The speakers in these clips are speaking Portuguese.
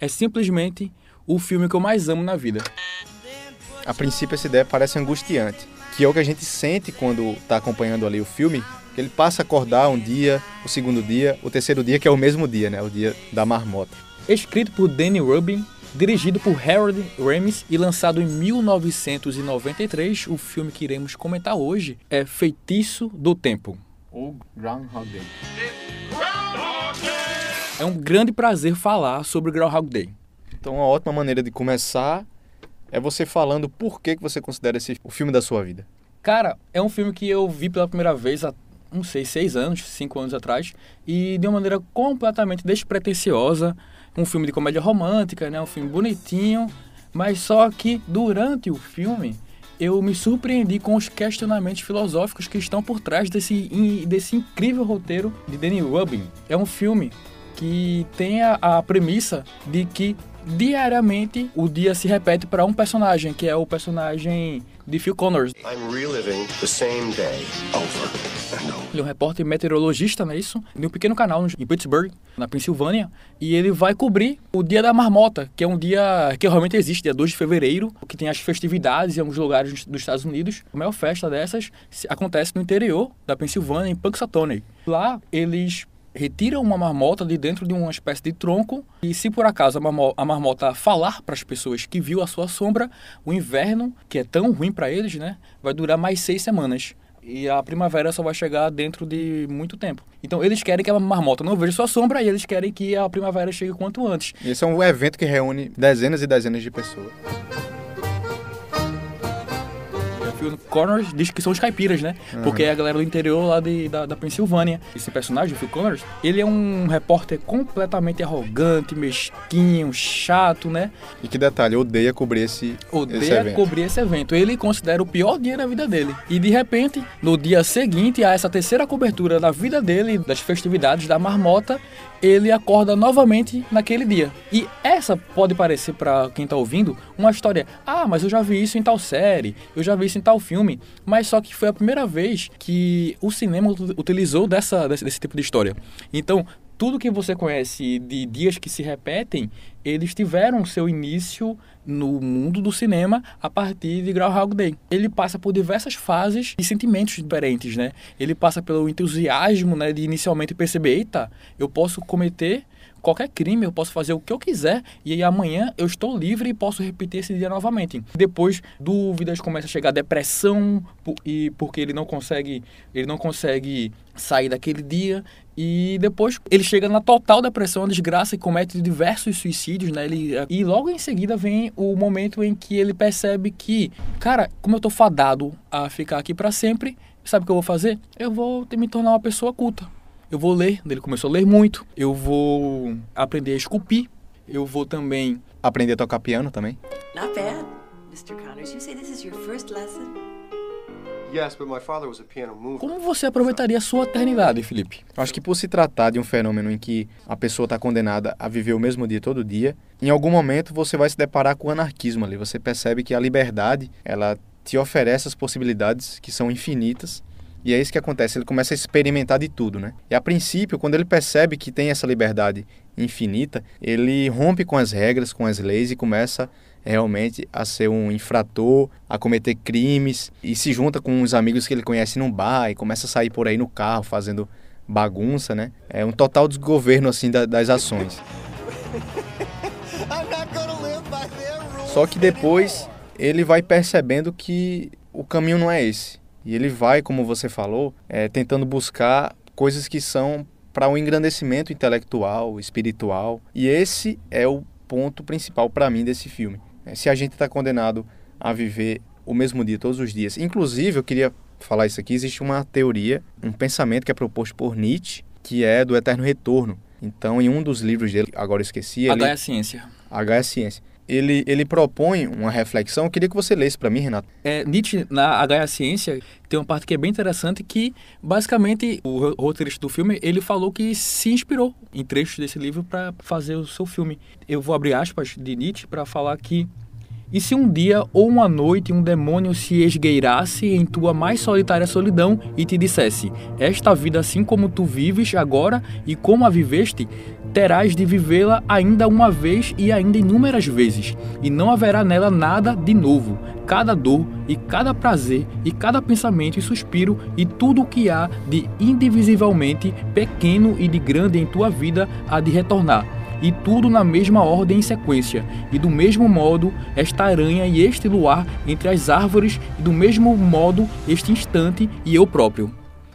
é simplesmente o filme que eu mais amo na vida. A princípio essa ideia parece angustiante, que é o que a gente sente quando está acompanhando ali o filme, que ele passa a acordar um dia, o segundo dia, o terceiro dia, que é o mesmo dia, né? O dia da marmota. Escrito por Danny Rubin, dirigido por Harold Ramis e lançado em 1993, o filme que iremos comentar hoje é Feitiço do Tempo, ou Groundhog Day. É um grande prazer falar sobre Groundhog Day. Então, uma ótima maneira de começar é você falando por que, que você considera esse o filme da sua vida. Cara, é um filme que eu vi pela primeira vez há, não sei, seis anos, cinco anos atrás, e de uma maneira completamente despretensiosa. Um filme de comédia romântica, né? Um filme bonitinho, mas só que durante o filme eu me surpreendi com os questionamentos filosóficos que estão por trás desse, desse incrível roteiro de Danny Rubin. É um filme que tem a, a premissa de que diariamente o dia se repete para um personagem, que é o personagem de Phil Connors. I'm reliving the same day over Ele é um repórter meteorologista, não é isso? De um pequeno canal em Pittsburgh, na Pensilvânia, e ele vai cobrir o Dia da Marmota, que é um dia que realmente existe, dia 2 de fevereiro, que tem as festividades em alguns lugares dos Estados Unidos. A maior festa dessas acontece no interior da Pensilvânia, em Punxsutawney. Lá eles retiram uma marmota de dentro de uma espécie de tronco e se por acaso a marmota falar para as pessoas que viu a sua sombra, o inverno, que é tão ruim para eles, né, vai durar mais seis semanas. E a primavera só vai chegar dentro de muito tempo. Então eles querem que a marmota não veja sua sombra e eles querem que a primavera chegue quanto antes. Esse é um evento que reúne dezenas e dezenas de pessoas. Connors diz que são os caipiras, né? Uhum. Porque é a galera do interior lá de, da, da Pensilvânia. Esse personagem, o Phil Connors, ele é um repórter completamente arrogante, mesquinho, chato, né? E que detalhe, odeia cobrir esse, odeia esse evento. cobrir esse evento. Ele considera o pior dia da vida dele. E de repente, no dia seguinte a essa terceira cobertura da vida dele, das festividades da marmota, ele acorda novamente naquele dia. E essa pode parecer para quem está ouvindo uma história. Ah, mas eu já vi isso em tal série, eu já vi isso em tal filme. Mas só que foi a primeira vez que o cinema utilizou dessa, desse, desse tipo de história. Então, tudo que você conhece de dias que se repetem, eles tiveram seu início no mundo do cinema a partir de Groundhog Day. Ele passa por diversas fases e sentimentos diferentes, né? Ele passa pelo entusiasmo, né, de inicialmente perceber, eita, eu posso cometer qualquer crime, eu posso fazer o que eu quiser e aí amanhã eu estou livre e posso repetir esse dia novamente. Depois dúvidas, começa a chegar depressão e porque ele não consegue, ele não consegue sair daquele dia e depois ele chega na total depressão, desgraça e comete diversos suicídios, né? Ele, e logo em seguida vem o momento em que ele percebe que, cara, como eu tô fadado a ficar aqui para sempre, sabe o que eu vou fazer? Eu vou me tornar uma pessoa culta eu vou ler, ele começou a ler muito, eu vou aprender a esculpir, eu vou também aprender a tocar piano também. Not bad, Mr. Connors. You say this is your first lesson? Como você aproveitaria a sua eternidade, Felipe? Acho que por se tratar de um fenômeno em que a pessoa está condenada a viver o mesmo dia todo dia, em algum momento você vai se deparar com o anarquismo ali. Você percebe que a liberdade, ela te oferece as possibilidades que são infinitas e é isso que acontece, ele começa a experimentar de tudo, né? E a princípio, quando ele percebe que tem essa liberdade infinita, ele rompe com as regras, com as leis e começa realmente a ser um infrator, a cometer crimes e se junta com uns amigos que ele conhece num bar e começa a sair por aí no carro fazendo bagunça, né? É um total desgoverno assim das ações. Só que depois ele vai percebendo que o caminho não é esse. E ele vai, como você falou, é, tentando buscar coisas que são para um engrandecimento intelectual, espiritual. E esse é o ponto principal para mim desse filme. É, se a gente está condenado a viver o mesmo dia todos os dias. Inclusive, eu queria falar isso aqui, existe uma teoria, um pensamento que é proposto por Nietzsche, que é do eterno retorno. Então, em um dos livros dele, agora eu esqueci... H ele... é a ciência. H é a ciência ele, ele propõe uma reflexão. Eu queria que você lesse para mim, Renato. É, Nietzsche, na H Ciência, tem uma parte que é bem interessante que, basicamente, o roteirista do filme, ele falou que se inspirou em trechos desse livro para fazer o seu filme. Eu vou abrir aspas de Nietzsche para falar que e se um dia ou uma noite um demônio se esgueirasse em tua mais solitária solidão e te dissesse: Esta vida assim como tu vives agora e como a viveste, terás de vivê-la ainda uma vez e ainda inúmeras vezes, e não haverá nela nada de novo. Cada dor e cada prazer e cada pensamento e suspiro e tudo o que há de indivisivelmente pequeno e de grande em tua vida há de retornar e tudo na mesma ordem e sequência, e do mesmo modo esta aranha e este luar entre as árvores, e do mesmo modo este instante e eu próprio.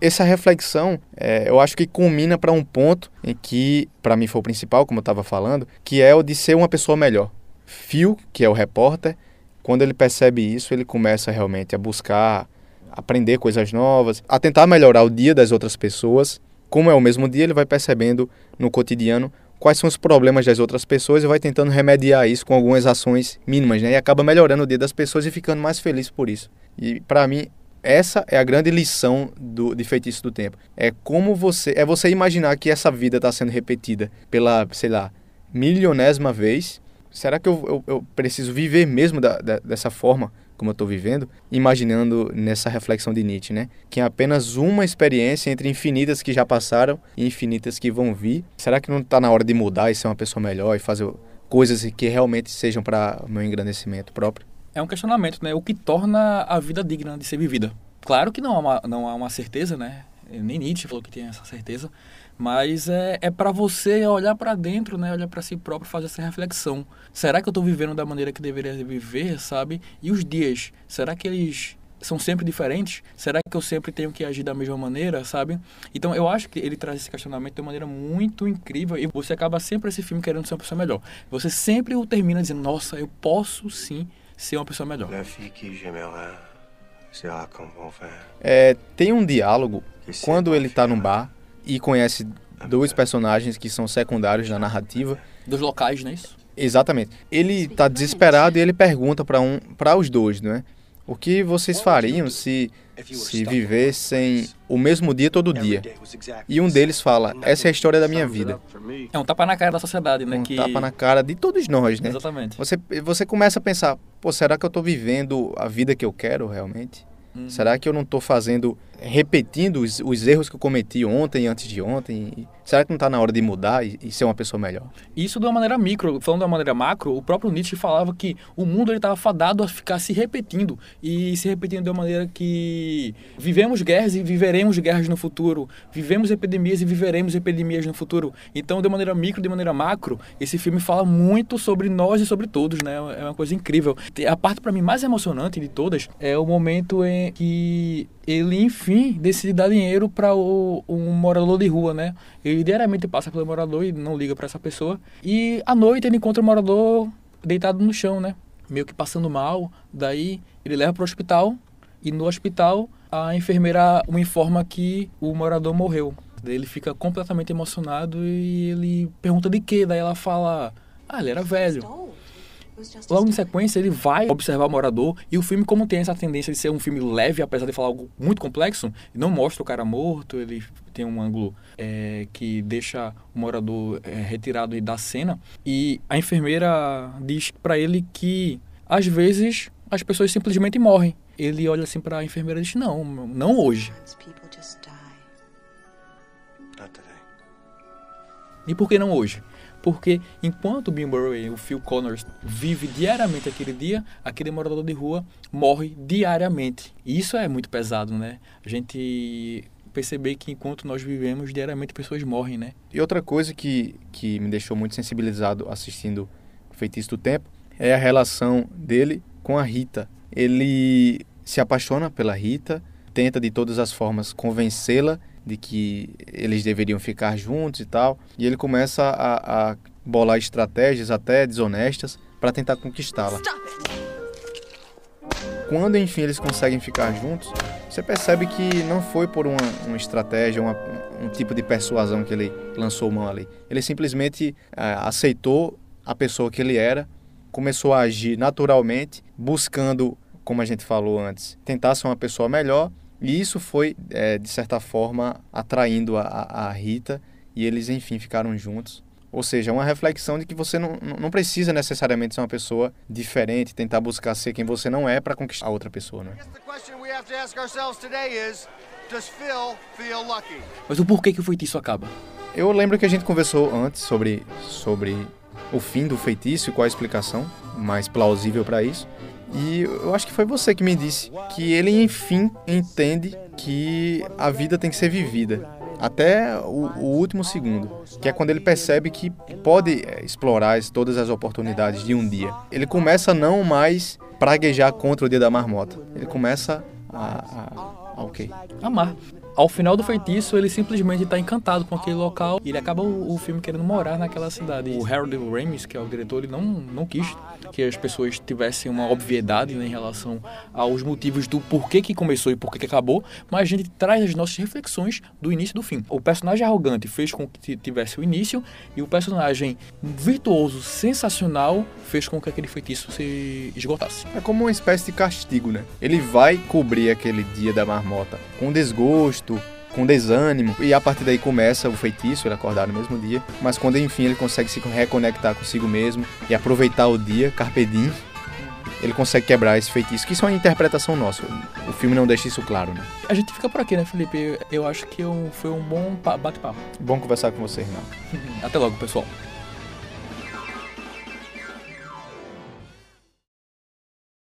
Essa reflexão, é, eu acho que culmina para um ponto em que, para mim, foi o principal, como eu estava falando, que é o de ser uma pessoa melhor. Phil, que é o repórter, quando ele percebe isso, ele começa realmente a buscar aprender coisas novas, a tentar melhorar o dia das outras pessoas. Como é o mesmo dia, ele vai percebendo no cotidiano quais são os problemas das outras pessoas e vai tentando remediar isso com algumas ações mínimas, né? E acaba melhorando o dia das pessoas e ficando mais feliz por isso. E para mim, essa é a grande lição do, de Feitiço do Tempo. É como você. É você imaginar que essa vida está sendo repetida pela, sei lá, milionésima vez. Será que eu, eu, eu preciso viver mesmo da, da, dessa forma? como eu estou vivendo, imaginando nessa reflexão de Nietzsche, né? Que é apenas uma experiência entre infinitas que já passaram e infinitas que vão vir. Será que não está na hora de mudar e ser uma pessoa melhor e fazer coisas que realmente sejam para meu engrandecimento próprio? É um questionamento, né? O que torna a vida digna de ser vivida? Claro que não há uma, não há uma certeza, né? Nem Nietzsche falou que tinha essa certeza, mas é, é para você olhar para dentro, né? Olhar para si próprio, fazer essa reflexão. Será que eu estou vivendo da maneira que deveria viver, sabe? E os dias, será que eles são sempre diferentes? Será que eu sempre tenho que agir da mesma maneira, sabe? Então eu acho que ele traz esse questionamento de uma maneira muito incrível e você acaba sempre esse filme querendo ser uma pessoa melhor. Você sempre o termina dizendo: "Nossa, eu posso sim ser uma pessoa melhor". É, tem um diálogo quando ele está num bar e conhece dois personagens que são secundários na narrativa. Dos locais, não é isso? Exatamente. Ele está desesperado e ele pergunta para um, para os dois, não é? O que vocês fariam se se vivessem o mesmo dia todo dia? E um deles fala: essa é a história da minha vida. É um tapa na cara da sociedade, né? Um que... tapa na cara de todos nós, né? Exatamente. Você você começa a pensar: pô, será que eu estou vivendo a vida que eu quero realmente? Uhum. Será que eu não estou fazendo, repetindo os, os, erros que eu cometi ontem antes de ontem? Será que não está na hora de mudar e, e, ser uma pessoa melhor? Isso de uma maneira micro, falando de uma maneira macro, o próprio Nietzsche falava que o mundo estava fadado a ficar se repetindo e se repetindo de uma maneira que vivemos guerras e viveremos guerras no futuro, vivemos epidemias e viveremos epidemias no futuro. Então, de maneira micro, de maneira macro, esse filme fala muito sobre nós e sobre todos, né? É uma coisa incrível. A parte para mim mais emocionante de todas é o momento em que ele, enfim, decide dar dinheiro para um morador de rua, né? Ele diariamente passa pelo morador e não liga para essa pessoa. E à noite ele encontra o morador deitado no chão, né? Meio que passando mal. Daí ele leva para o hospital e no hospital a enfermeira o informa que o morador morreu. Daí ele fica completamente emocionado e ele pergunta de quê? Daí ela fala: Ah, ele era velho. Logo em sequência, ele vai observar o morador e o filme, como tem essa tendência de ser um filme leve, apesar de falar algo muito complexo, não mostra o cara morto, ele tem um ângulo é, que deixa o morador é, retirado da cena. E a enfermeira diz para ele que, às vezes, as pessoas simplesmente morrem. Ele olha assim para a enfermeira e diz: Não, não hoje. E por que não hoje? Porque enquanto o Bill Murray, o Phil Connors, vive diariamente aquele dia, aquele morador de rua morre diariamente. E isso é muito pesado, né? A gente perceber que enquanto nós vivemos, diariamente pessoas morrem, né? E outra coisa que, que me deixou muito sensibilizado assistindo Feitiço do Tempo é a relação dele com a Rita. Ele se apaixona pela Rita, tenta de todas as formas convencê-la de que eles deveriam ficar juntos e tal. E ele começa a, a bolar estratégias até desonestas para tentar conquistá-la. Quando enfim eles conseguem ficar juntos, você percebe que não foi por uma, uma estratégia, uma, um tipo de persuasão que ele lançou mão ali. Ele simplesmente é, aceitou a pessoa que ele era, começou a agir naturalmente, buscando, como a gente falou antes, tentar ser uma pessoa melhor e isso foi, é, de certa forma, atraindo a, a Rita e eles, enfim, ficaram juntos. Ou seja, uma reflexão de que você não, não precisa necessariamente ser uma pessoa diferente, tentar buscar ser quem você não é para conquistar outra pessoa. Né? Mas o porquê que o feitiço acaba? Eu lembro que a gente conversou antes sobre, sobre o fim do feitiço e qual a explicação mais plausível para isso. E eu acho que foi você que me disse que ele, enfim, entende que a vida tem que ser vivida até o, o, último segundo, que é quando ele percebe que pode é, explorar todas as oportunidades de um dia. Ele começa não mais praguejar contra o dia da marmota. Ele começa a, a, a. Amar ao final do feitiço, ele simplesmente está encantado com aquele local e ele acaba o, o, filme querendo morar naquela cidade. O Harold Ramis, que é o diretor, ele não, não quis que as pessoas tivessem uma obviedade né, em relação aos motivos do porquê que começou e porquê que acabou, mas a gente traz as nossas reflexões do início e do fim. O personagem arrogante fez com que tivesse o início e o personagem virtuoso, sensacional, fez com que aquele feitiço se esgotasse. É como uma espécie de castigo, né? Ele vai cobrir aquele dia da marmota com desgosto, com desânimo, e a partir daí começa o feitiço, ele acordar no mesmo dia, mas quando enfim ele consegue se reconectar consigo mesmo e aproveitar o dia, carpe diem, ele consegue quebrar esse feitiço, que isso é uma interpretação nossa. O filme não deixa isso claro, né? A gente fica por aqui, né, Felipe? Eu acho que foi um bom bate-papo. Bom conversar com você, irmão. Até logo, pessoal.